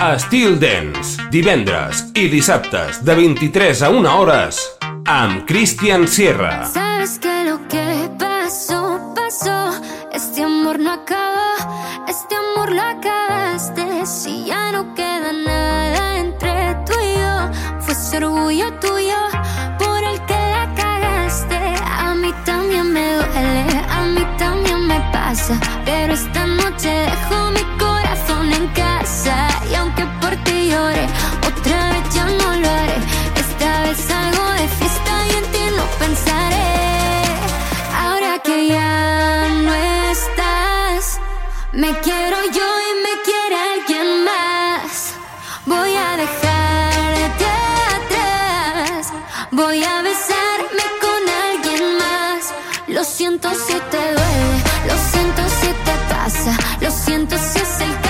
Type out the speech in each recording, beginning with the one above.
a Steel Dance, divendres i dissabtes de 23 a 1 hores amb Cristian Sierra. Sabes que lo que pasó, pasó, este amor no acabó, este amor lo acabaste, si ya no queda nada entre tú y yo, fue ser orgullo tuyo. Me quiero yo y me quiere alguien más. Voy a dejarte atrás. Voy a besarme con alguien más. Lo siento si te duele, lo siento si te pasa, lo siento si es el caso.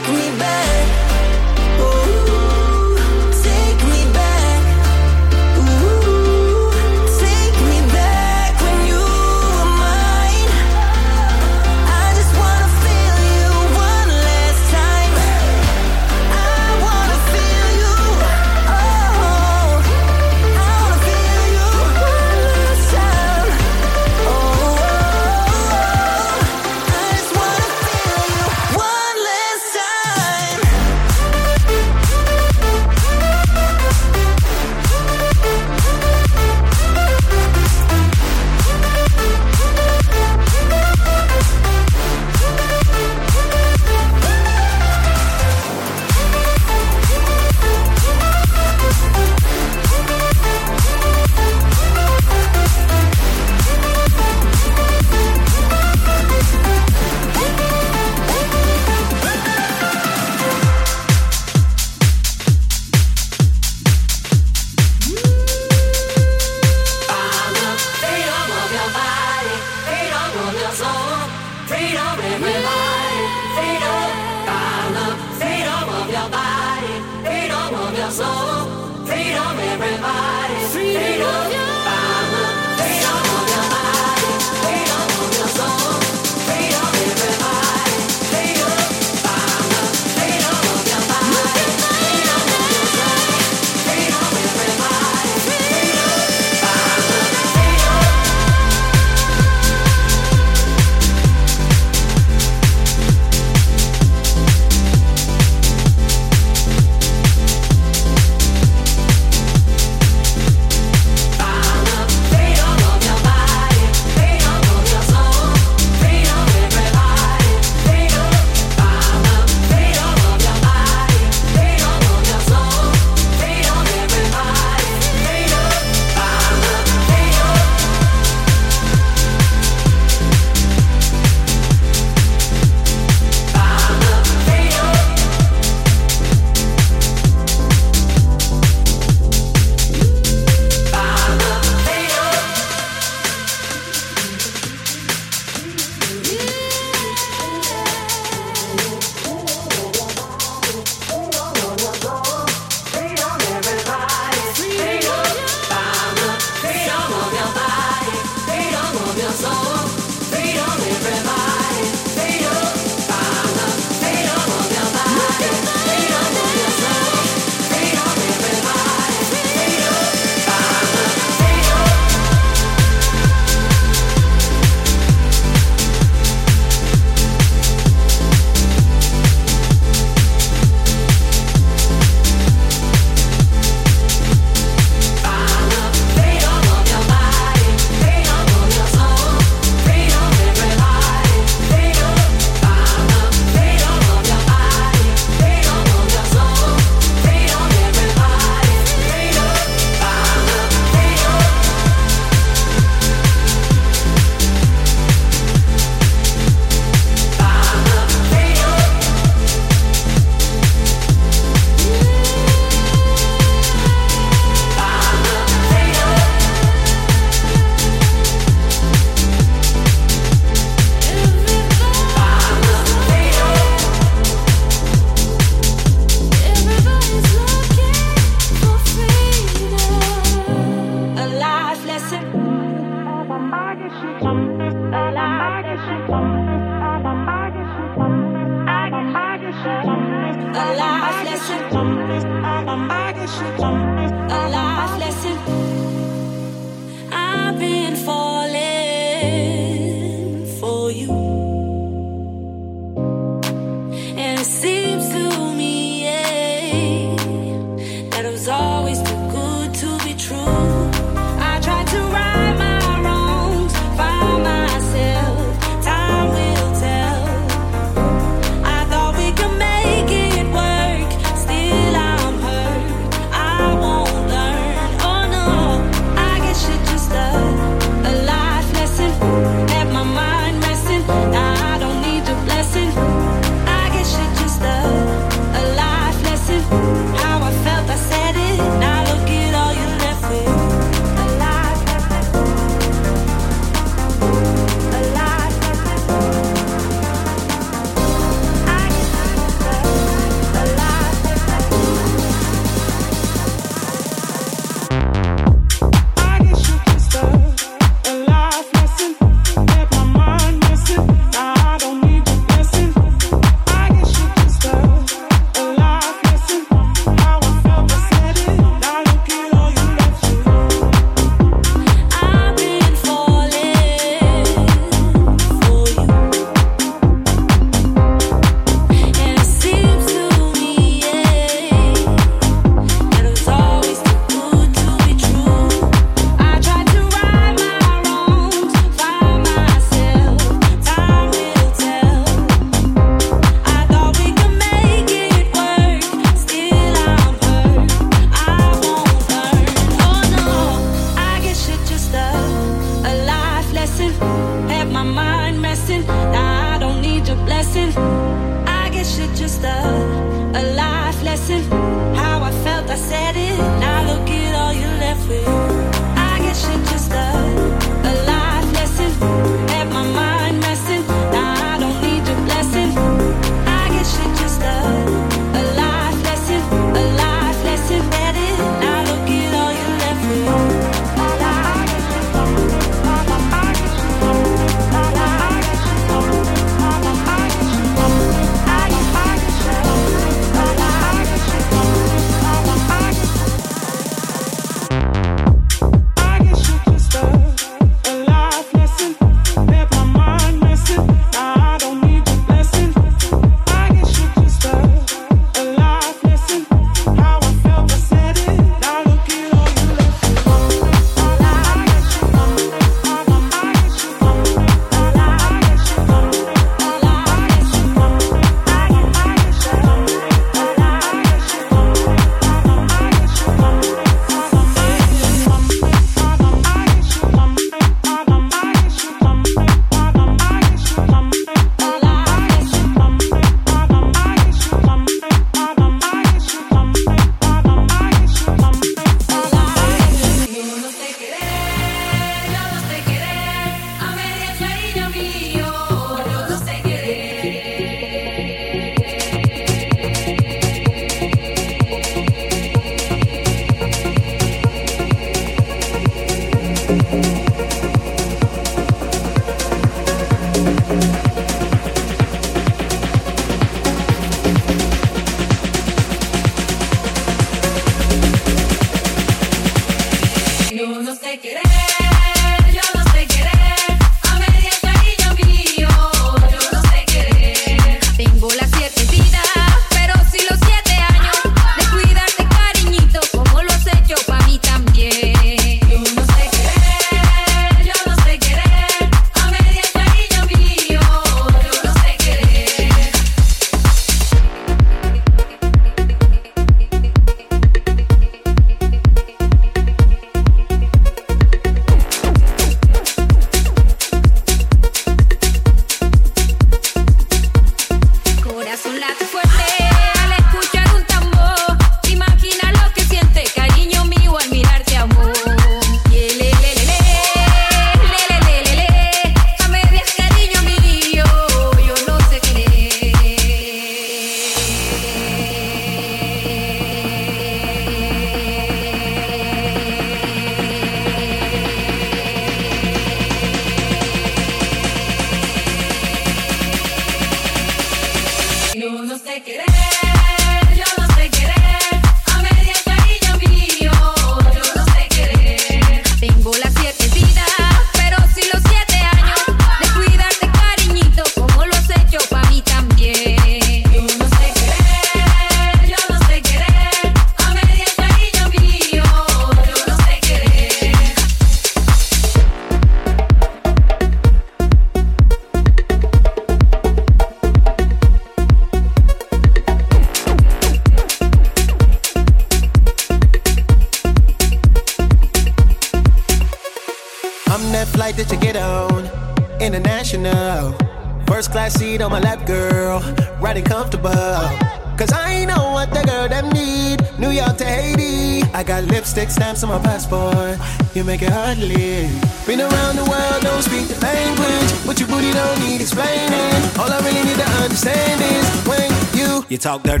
Talk dirty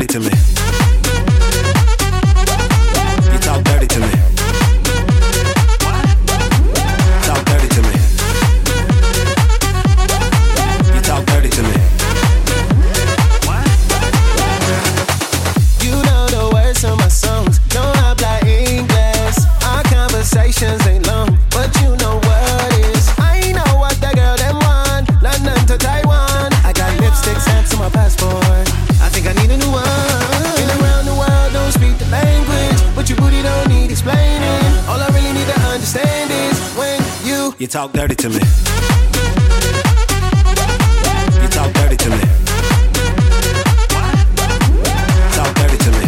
talk dirty to me. You talk dirty to me. Talk dirty to me.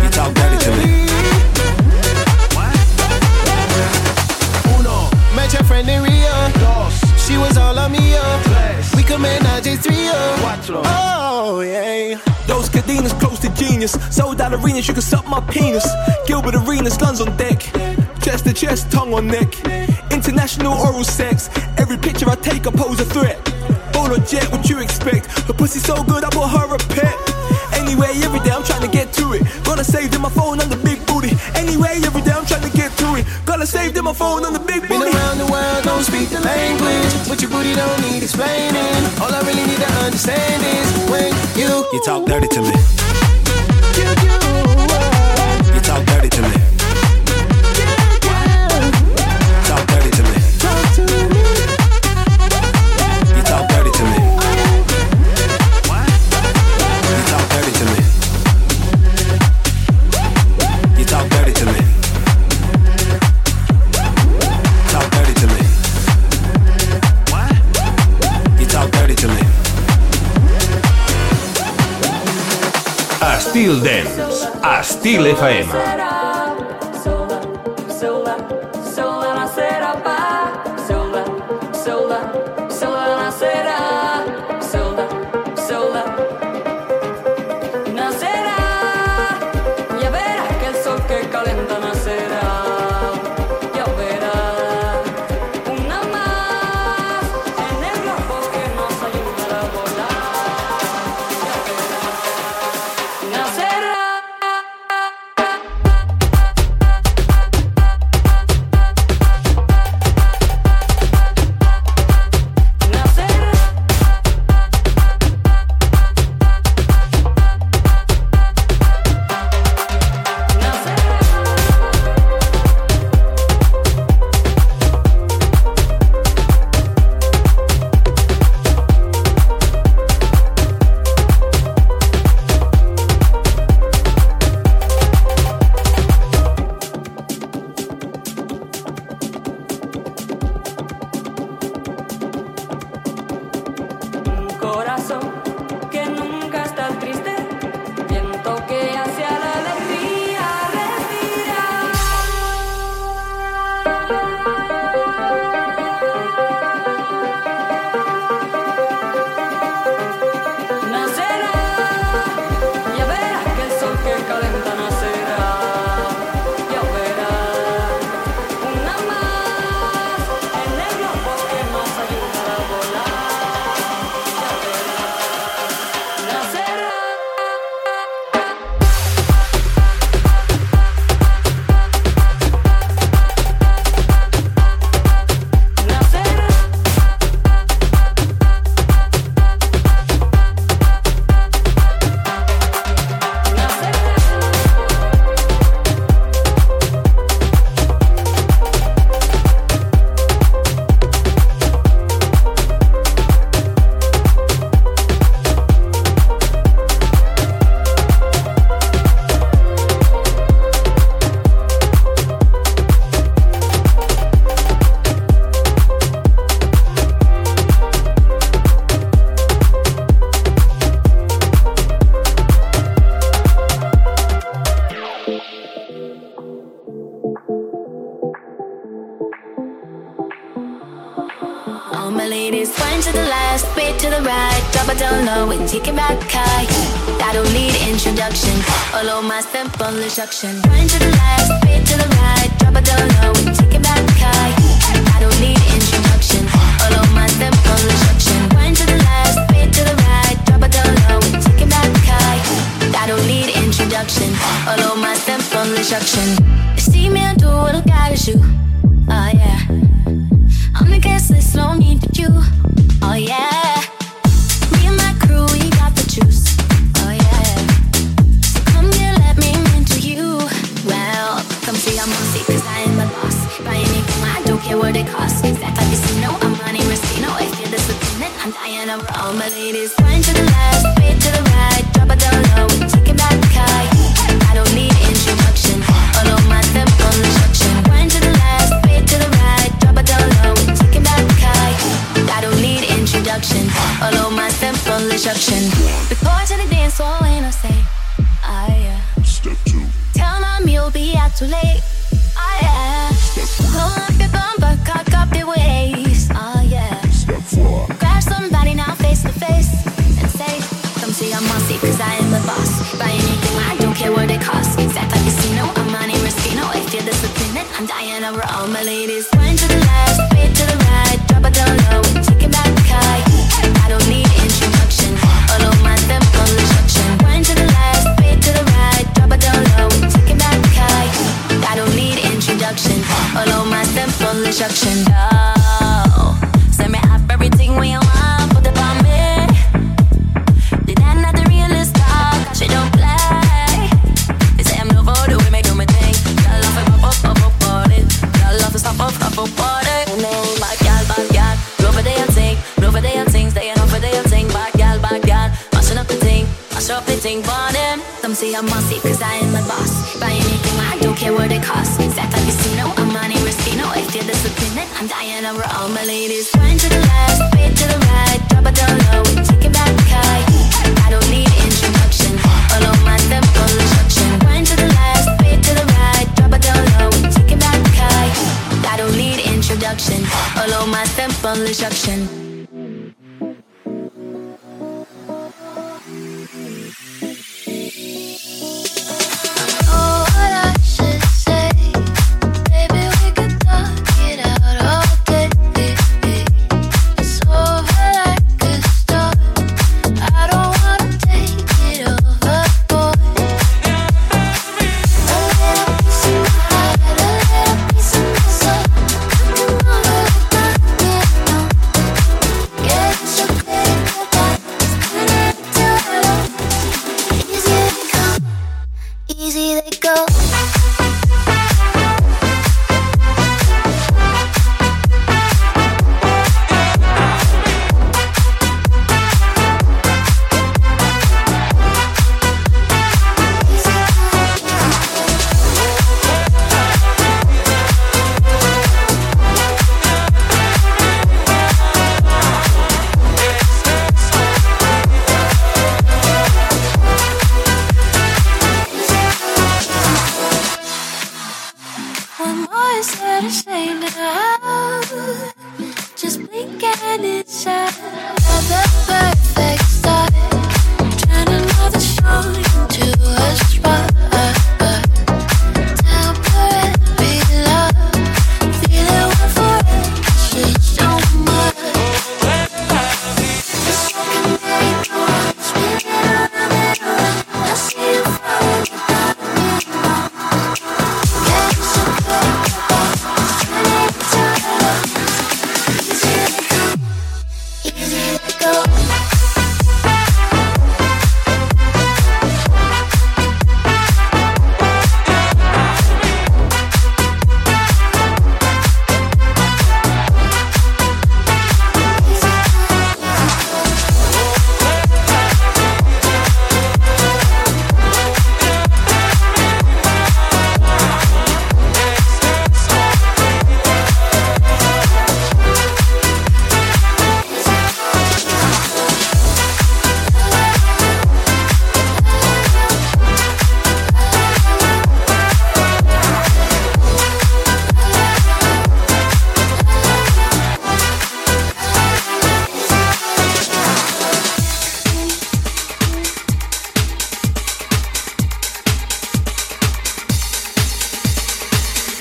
You talk dirty to me. Uno. Met your friend in Rio. Dos. She was all on me, yo. Tres. We could manage a trio. Cuatro. Oh, yeah. Those cadenas close to genius. Sold out arenas, you can suck my penis. Gilbert Arenas, guns on deck. Chest to chest, tongue on neck. International oral sex. Every picture I take, I pose a threat. Ball or jet, what you expect? Her pussy so good, I bought her a pet. Anyway, every day I'm trying to get to it. Gotta save in my phone on the big booty. Anyway, every day I'm trying to get to it. Gotta save in my phone on the big booty. Been booty. around the world, don't speak the language, but your booty don't need explaining. All I really need to understand is when you You talk dirty to me. you, you, You talk dirty to me. Estil Dance, Estil FM. Production. I'm dying over all my ladies. To the left, to the right, drop it down low, back the. I don't need introduction, my to the left, to the right, drop it down low, back the. I don't need introduction, my instruction. I'm bossy, cause I am the boss. Buy anything, I don't care what it costs. Sat like casino, I'm Monte Restino. If you're disappointed, I'm dying over all my ladies. Run to the left, wait to the right, drop it down low, we take it back high. I don't need introduction, follow my simple instruction. Run to the left, wait to the right, drop it down low, we take it back high. I don't need introduction, follow my simple instruction.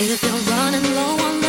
If you're running low on love,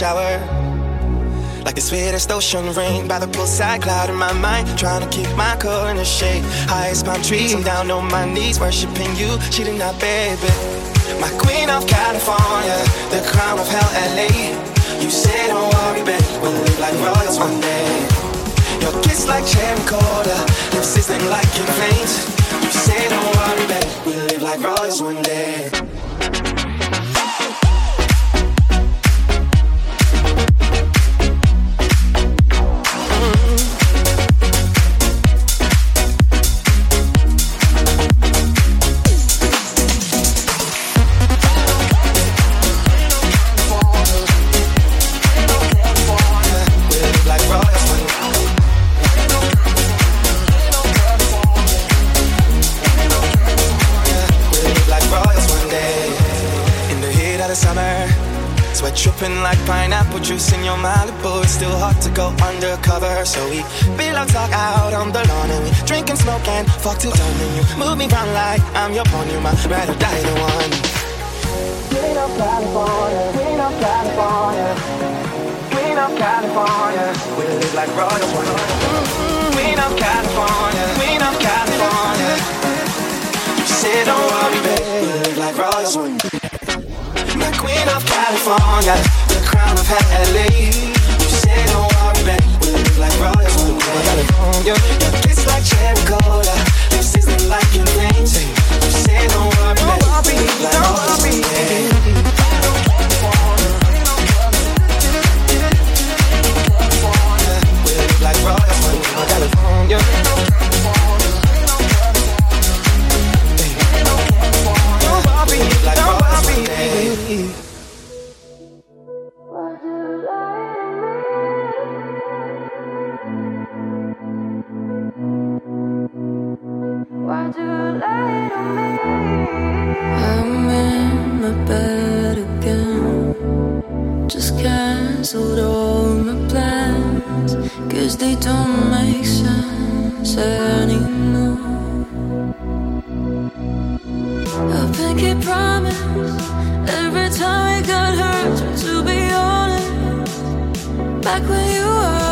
Shower. Like the sweetest ocean rain by the poolside, cloud in my mind. Trying to keep my cool in the shade. Highest palm trees, I'm down on my knees, worshiping you, cheating that baby. My queen of California, the crown of hell, LA. You say don't worry, babe, we'll live like royals one day. Your kiss like cherry cola, lips sizzling like in flames. You say don't worry, babe, we'll live like royals one day. Move me round like I'm your pony, my ride die the one. Queen of California, Queen of California, Queen of California. We live like royals. Mm-hmm. Queen of California, Queen of California. You say don't worry, babe, we live like royals. My queen of California, the crown of LA. You say don't worry, babe, we live like royals Cause they don't make sense anymore. A pinky promise. Every time we got hurt, to be honest. Back when you were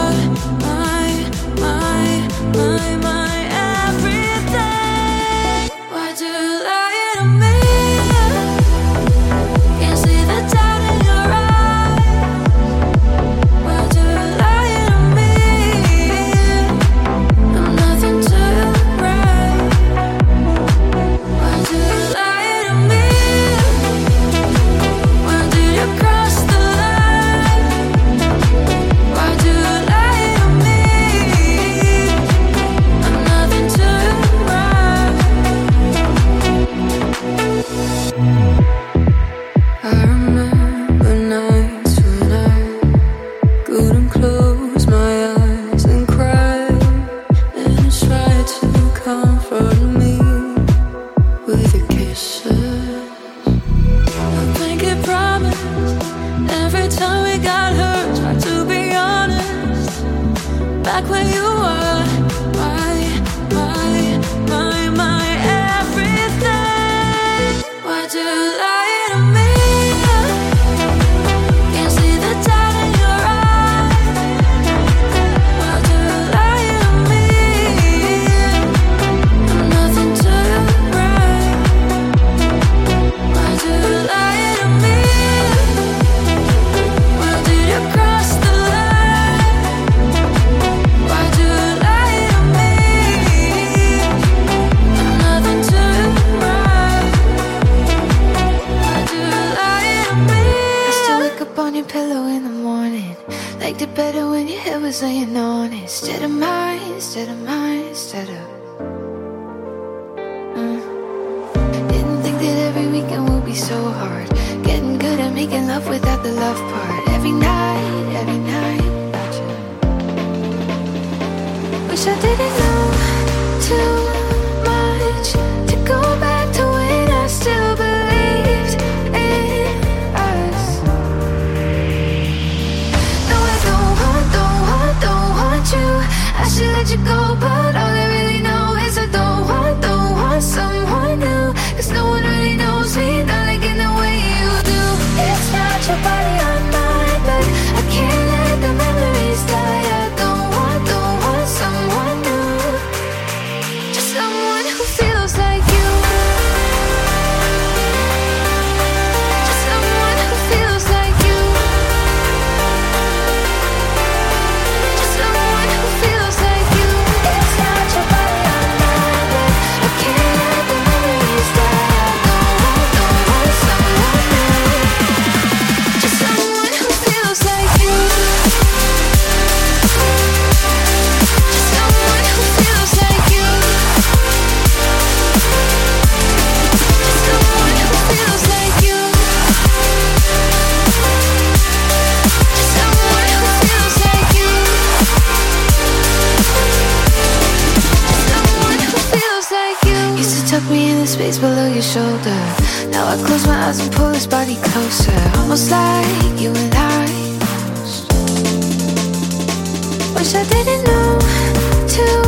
was laying on it. Instead of mine, instead of mine, instead of. Mm. Didn't think that every weekend would be so hard. Getting good at making love without the love part. Every night, every night. Wish I didn't and pull his body closer, almost like you and I. Wish I didn't know too.